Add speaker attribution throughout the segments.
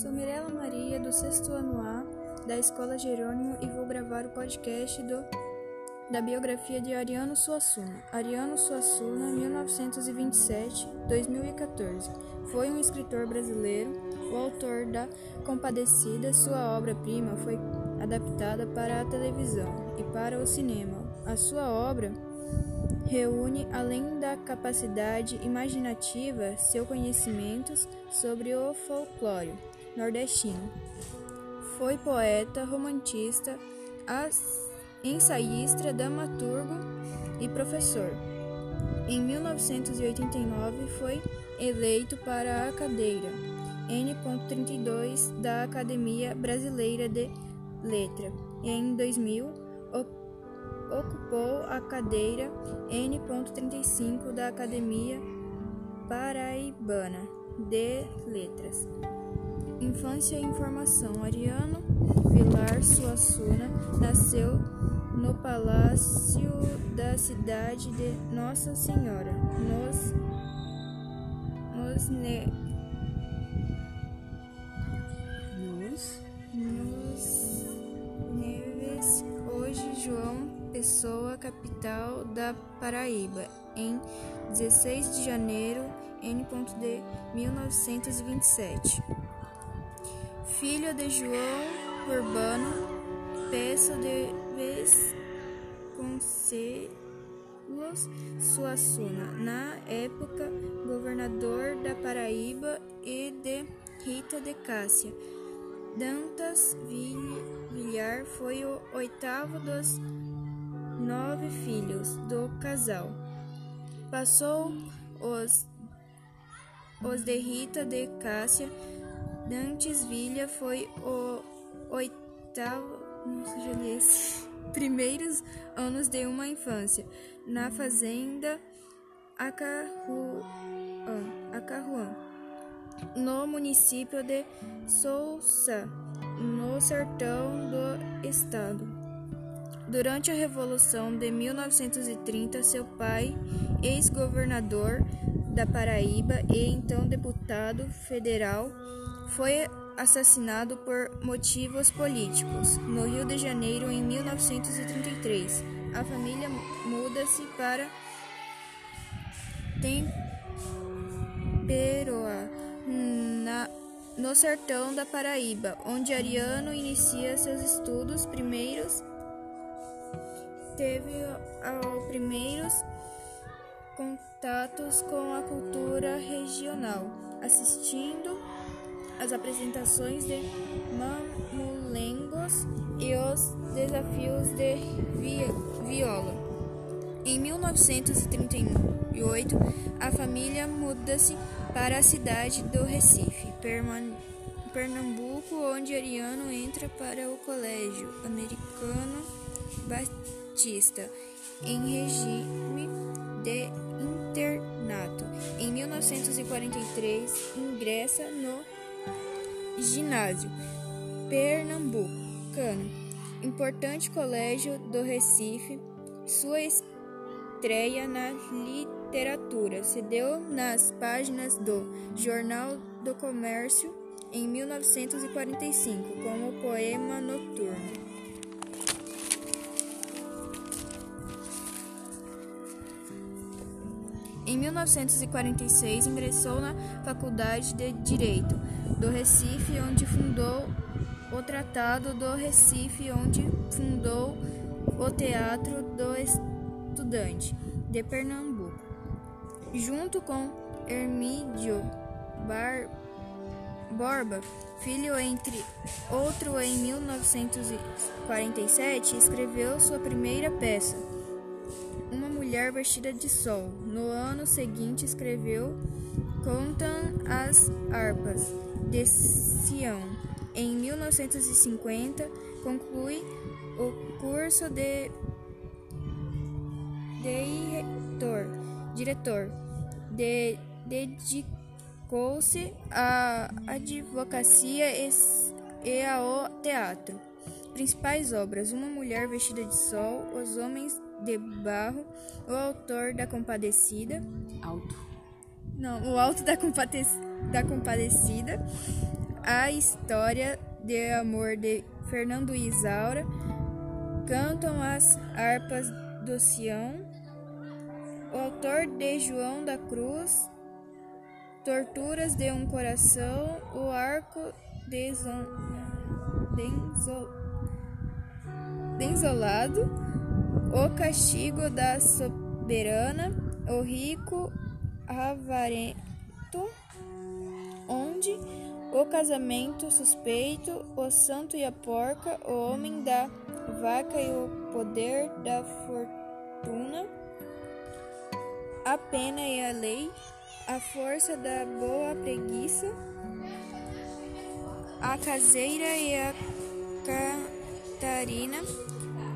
Speaker 1: Sou Mirella Maria, do sexto ano A da Escola Jerônimo e vou gravar o podcast do, da biografia de Ariano Suassuna. Ariano Suassuna, 1927-2014. Foi um escritor brasileiro, o autor da Compadecida. Sua obra-prima foi adaptada para a televisão e para o cinema. A sua obra reúne, além da capacidade imaginativa, seus conhecimentos sobre o folclore nordestino. Foi poeta, romantista, ensaísta, dramaturgo e professor. Em 1989 foi eleito para a cadeira N.32 da Academia Brasileira de Letra. Em 2000 ocupou a cadeira N.35 da Academia Paraibana de Letras. Infância e informação. Ariano Vilar Suassuna nasceu no Palácio da cidade de Nossa Senhora, nos, nos, ne, nos, nos Neves, hoje João Pessoa, capital da Paraíba, em 16 de janeiro N. de 1927. Filho de João Urbano Peça de Vasconcelos Suassuna, na época governador da Paraíba, e de Rita de Cássia. Dantas Villar foi o oitavo dos nove filhos do casal. Passou os, os de Rita de Cássia. Dantes Vilha foi o oitavo. Primeiros anos de uma infância na fazenda Acarruã, Acarruã no município de Sousa, no sertão do estado. Durante a Revolução de 1930, seu pai, ex-governador da Paraíba e então deputado federal, foi assassinado por motivos políticos. No Rio de Janeiro, em 1933, a família muda-se para Temperoa, na, no sertão da Paraíba, onde Ariano inicia seus estudos primeiros teve os primeiros contatos com a cultura regional, assistindo às apresentações de mamulengos e os desafios de viola. Em 1938, a família muda-se para a cidade do Recife, Pernambuco, onde Ariano entra para o colégio americano Batista, em regime de internato. Em 1943, ingressa no ginásio pernambucano, importante colégio do Recife. Sua estreia na literatura se deu nas páginas do Jornal do Comércio em 1945 com o poema Noturno. Em 1946, ingressou na Faculdade de Direito do Recife, onde fundou o Tratado do Recife, onde fundou o Teatro do Estudante de Pernambuco. Junto com Hermídio Bar Borba, filho entre outro em 1947, escreveu sua primeira peça, mulher vestida de sol. No ano seguinte, escreveu Contam as Harpas de Sião. Em 1950, conclui o curso de diretor, diretor de, dedicou-se à advocacia e, e ao teatro. Principais obras: Uma Mulher Vestida de Sol, Os Homens de Barro, o autor da Compadecida.
Speaker 2: Alto.
Speaker 1: Não, o Alto da, Compade da Compadecida. A História de Amor de Fernando Isaura, Cantam as Harpas do Sião, o autor de João da Cruz, Torturas de um Coração, o Arco Deson, Denzo, Denzolado, o Castigo da Soberana, o Rico Avarento, onde o casamento suspeito, o santo e a porca, o homem da vaca e o poder da fortuna, a pena e a lei, a força da boa preguiça, a caseira e a Catarina,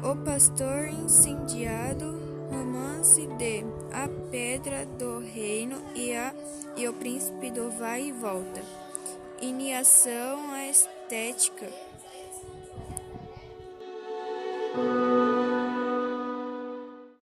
Speaker 1: o Pastor Incendiado, romance de A Pedra do Reino e, a, e o Príncipe do Vai e Volta. Iniação à Estética.